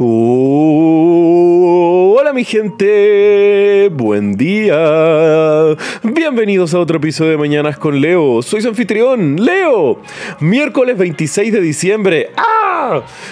hola mi gente, buen día. Bienvenidos a otro episodio de Mañanas con Leo. Soy su anfitrión, Leo. Miércoles 26 de diciembre. ¡Ah!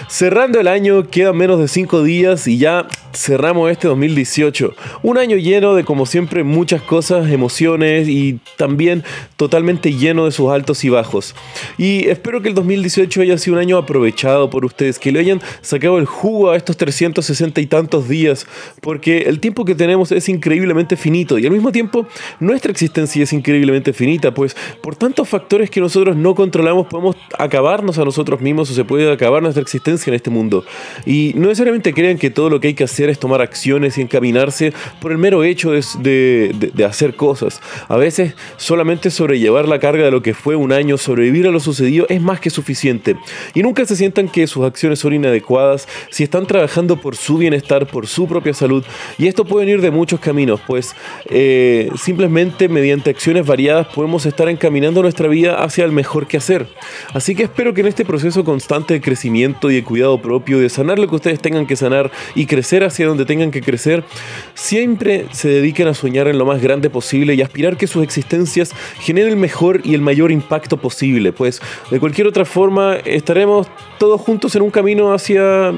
Cerrando el año, quedan menos de 5 días y ya cerramos este 2018. Un año lleno de, como siempre, muchas cosas, emociones y también totalmente lleno de sus altos y bajos. Y espero que el 2018 haya sido un año aprovechado por ustedes, que le hayan sacado el jugo a estos 360 y tantos días, porque el tiempo que tenemos es increíblemente finito y al mismo tiempo nuestra existencia es increíblemente finita, pues por tantos factores que nosotros no controlamos podemos acabarnos a nosotros mismos o se puede acabar nuestra existencia en este mundo. Y no necesariamente crean que todo lo que hay que hacer es tomar acciones y encaminarse por el mero hecho de, de hacer cosas. A veces solamente sobrellevar la carga de lo que fue un año, sobrevivir a lo sucedido es más que suficiente. Y nunca se sientan que sus acciones son inadecuadas si están trabajando por su bienestar, por su propia salud. Y esto puede ir de muchos caminos, pues eh, simplemente mediante acciones variadas podemos estar encaminando nuestra vida hacia el mejor que hacer. Así que espero que en este proceso constante de crecimiento y de cuidado propio, de sanar lo que ustedes tengan que sanar y crecer hacia donde tengan que crecer, siempre se dediquen a soñar en lo más grande posible y aspirar que sus existencias generen el mejor y el mayor impacto posible, pues de cualquier otra forma estaremos todos juntos en un camino hacia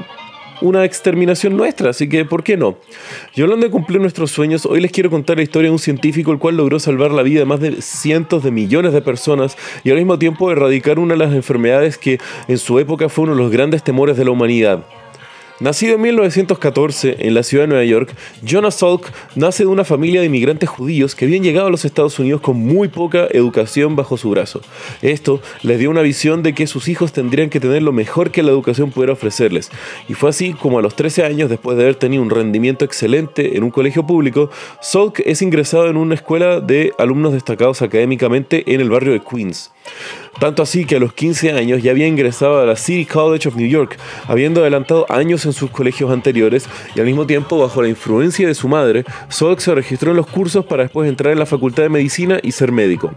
una exterminación nuestra, así que ¿por qué no? Y hablando de cumplir nuestros sueños, hoy les quiero contar la historia de un científico el cual logró salvar la vida de más de cientos de millones de personas y al mismo tiempo erradicar una de las enfermedades que en su época fue uno de los grandes temores de la humanidad. Nacido en 1914 en la ciudad de Nueva York, Jonas Salk nace de una familia de inmigrantes judíos que habían llegado a los Estados Unidos con muy poca educación bajo su brazo. Esto les dio una visión de que sus hijos tendrían que tener lo mejor que la educación pudiera ofrecerles. Y fue así como a los 13 años, después de haber tenido un rendimiento excelente en un colegio público, Salk es ingresado en una escuela de alumnos destacados académicamente en el barrio de Queens. Tanto así que a los 15 años ya había ingresado a la City College of New York, habiendo adelantado años en sus colegios anteriores y al mismo tiempo bajo la influencia de su madre, Salk se registró en los cursos para después entrar en la Facultad de Medicina y ser médico.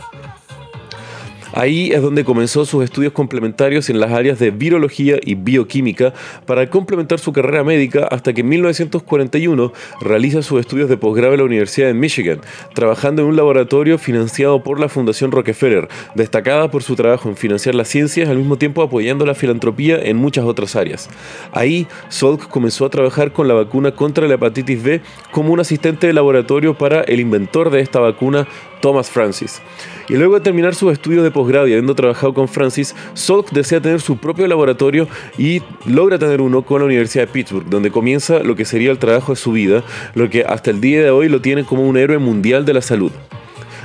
Ahí es donde comenzó sus estudios complementarios en las áreas de virología y bioquímica para complementar su carrera médica hasta que en 1941 realiza sus estudios de posgrado en la Universidad de Michigan, trabajando en un laboratorio financiado por la Fundación Rockefeller, destacada por su trabajo en financiar las ciencias al mismo tiempo apoyando la filantropía en muchas otras áreas. Ahí, Salk comenzó a trabajar con la vacuna contra la hepatitis B como un asistente de laboratorio para el inventor de esta vacuna, Thomas Francis. Y luego de terminar sus estudios de posgrado y habiendo trabajado con Francis, Salk desea tener su propio laboratorio y logra tener uno con la Universidad de Pittsburgh, donde comienza lo que sería el trabajo de su vida, lo que hasta el día de hoy lo tiene como un héroe mundial de la salud.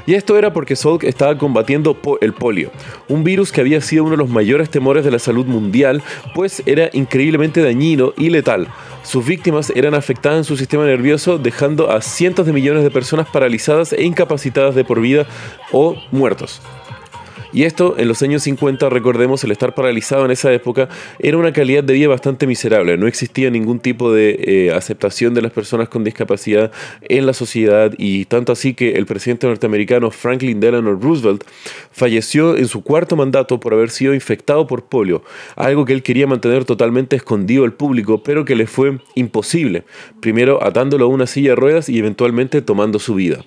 Y esto era porque Salk estaba combatiendo el polio, un virus que había sido uno de los mayores temores de la salud mundial, pues era increíblemente dañino y letal. Sus víctimas eran afectadas en su sistema nervioso, dejando a cientos de millones de personas paralizadas e incapacitadas de por vida o muertos. Y esto, en los años 50, recordemos, el estar paralizado en esa época era una calidad de vida bastante miserable. No existía ningún tipo de eh, aceptación de las personas con discapacidad en la sociedad y tanto así que el presidente norteamericano Franklin Delano Roosevelt falleció en su cuarto mandato por haber sido infectado por polio, algo que él quería mantener totalmente escondido al público, pero que le fue imposible, primero atándolo a una silla de ruedas y eventualmente tomando su vida.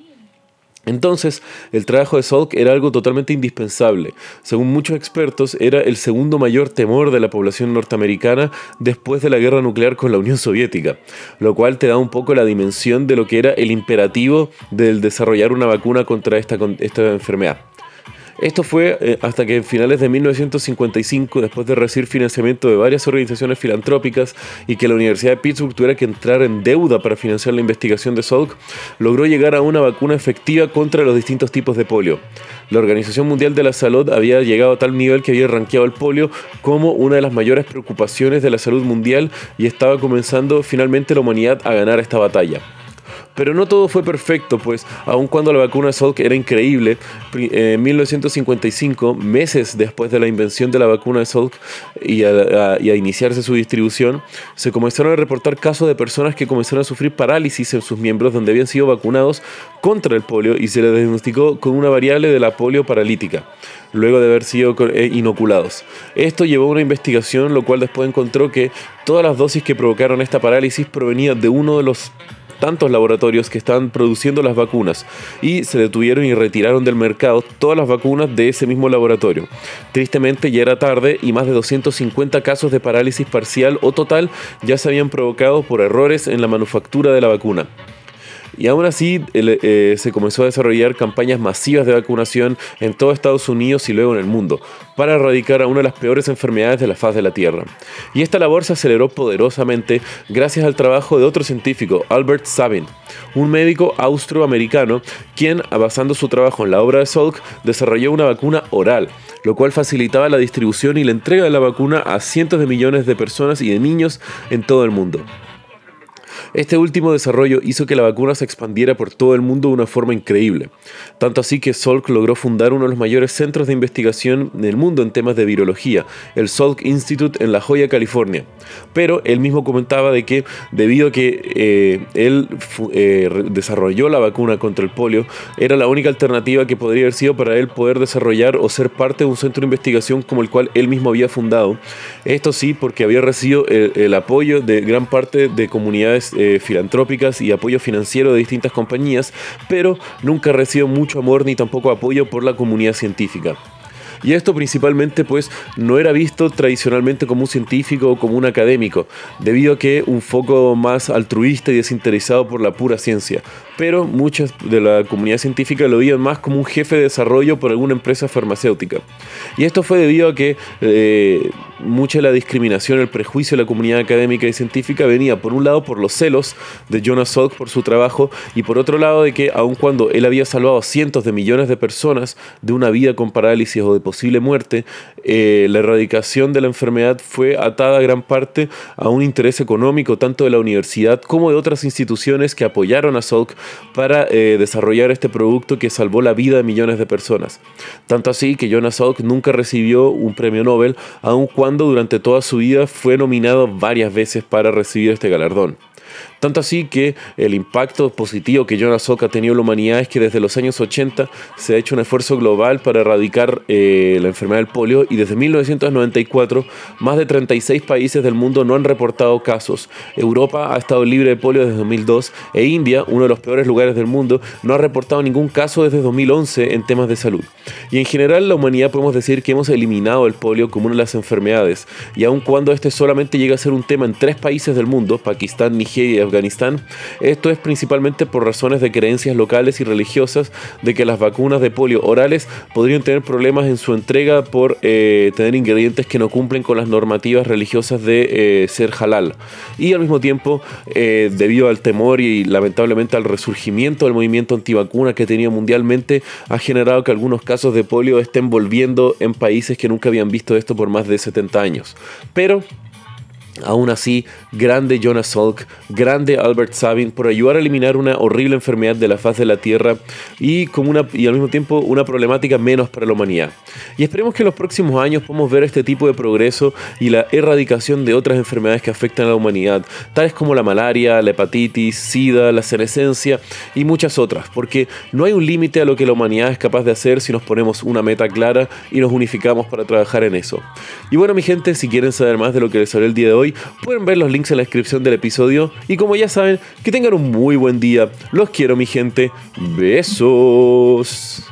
Entonces, el trabajo de Salk era algo totalmente indispensable. Según muchos expertos, era el segundo mayor temor de la población norteamericana después de la guerra nuclear con la Unión Soviética, lo cual te da un poco la dimensión de lo que era el imperativo del desarrollar una vacuna contra esta, esta enfermedad. Esto fue eh, hasta que en finales de 1955, después de recibir financiamiento de varias organizaciones filantrópicas y que la Universidad de Pittsburgh tuviera que entrar en deuda para financiar la investigación de Salk, logró llegar a una vacuna efectiva contra los distintos tipos de polio. La Organización Mundial de la Salud había llegado a tal nivel que había rankeado el polio como una de las mayores preocupaciones de la salud mundial y estaba comenzando finalmente la humanidad a ganar esta batalla. Pero no todo fue perfecto, pues aun cuando la vacuna Salk era increíble, en 1955, meses después de la invención de la vacuna de Salk y a, y a iniciarse su distribución, se comenzaron a reportar casos de personas que comenzaron a sufrir parálisis en sus miembros donde habían sido vacunados contra el polio y se les diagnosticó con una variable de la polio paralítica luego de haber sido eh, inoculados. Esto llevó a una investigación, lo cual después encontró que todas las dosis que provocaron esta parálisis provenían de uno de los tantos laboratorios que están produciendo las vacunas y se detuvieron y retiraron del mercado todas las vacunas de ese mismo laboratorio. Tristemente ya era tarde y más de 250 casos de parálisis parcial o total ya se habían provocado por errores en la manufactura de la vacuna. Y aún así eh, se comenzó a desarrollar campañas masivas de vacunación en todo Estados Unidos y luego en el mundo, para erradicar a una de las peores enfermedades de la faz de la Tierra. Y esta labor se aceleró poderosamente gracias al trabajo de otro científico, Albert Sabin, un médico austroamericano, quien, basando su trabajo en la obra de Salk, desarrolló una vacuna oral, lo cual facilitaba la distribución y la entrega de la vacuna a cientos de millones de personas y de niños en todo el mundo. Este último desarrollo hizo que la vacuna se expandiera por todo el mundo de una forma increíble, tanto así que Salk logró fundar uno de los mayores centros de investigación del mundo en temas de virología, el Salk Institute en La Joya, California. Pero él mismo comentaba de que debido a que eh, él eh, desarrolló la vacuna contra el polio, era la única alternativa que podría haber sido para él poder desarrollar o ser parte de un centro de investigación como el cual él mismo había fundado. Esto sí, porque había recibido el apoyo de gran parte de comunidades eh, filantrópicas y apoyo financiero de distintas compañías, pero nunca recibió mucho amor ni tampoco apoyo por la comunidad científica. Y esto principalmente pues no era visto tradicionalmente como un científico o como un académico, debido a que un foco más altruista y desinteresado por la pura ciencia. Pero muchas de la comunidad científica lo veían más como un jefe de desarrollo por alguna empresa farmacéutica. Y esto fue debido a que eh, mucha de la discriminación, el prejuicio de la comunidad académica y científica venía por un lado por los celos de Jonas Salk por su trabajo y por otro lado de que aun cuando él había salvado a cientos de millones de personas de una vida con parálisis o de posible muerte, eh, la erradicación de la enfermedad fue atada a gran parte a un interés económico tanto de la universidad como de otras instituciones que apoyaron a Salk para eh, desarrollar este producto que salvó la vida de millones de personas. Tanto así que Jonas Salk nunca recibió un premio Nobel, aun cuando durante toda su vida fue nominado varias veces para recibir este galardón. Tanto así que el impacto positivo que Jonas Salk ha tenido en la humanidad es que desde los años 80 se ha hecho un esfuerzo global para erradicar eh, la enfermedad del polio y desde 1994 más de 36 países del mundo no han reportado casos. Europa ha estado libre de polio desde 2002 e India, uno de los peores lugares del mundo, no ha reportado ningún caso desde 2011 en temas de salud. Y en general la humanidad podemos decir que hemos eliminado el polio como una de las enfermedades y aun cuando este solamente llega a ser un tema en tres países del mundo, Pakistán, Nigeria Afganistán. Esto es principalmente por razones de creencias locales y religiosas de que las vacunas de polio orales podrían tener problemas en su entrega por eh, tener ingredientes que no cumplen con las normativas religiosas de eh, ser halal. Y al mismo tiempo, eh, debido al temor y lamentablemente al resurgimiento del movimiento antivacuna que tenía mundialmente, ha generado que algunos casos de polio estén volviendo en países que nunca habían visto esto por más de 70 años. Pero Aún así, grande Jonas Salk, grande Albert Sabin por ayudar a eliminar una horrible enfermedad de la faz de la Tierra y, como una, y al mismo tiempo una problemática menos para la humanidad. Y esperemos que en los próximos años podamos ver este tipo de progreso y la erradicación de otras enfermedades que afectan a la humanidad, tales como la malaria, la hepatitis, SIDA, la senescencia y muchas otras, porque no hay un límite a lo que la humanidad es capaz de hacer si nos ponemos una meta clara y nos unificamos para trabajar en eso. Y bueno, mi gente, si quieren saber más de lo que les hablé el día de pueden ver los links en la descripción del episodio. Y como ya saben, que tengan un muy buen día. Los quiero, mi gente. Besos.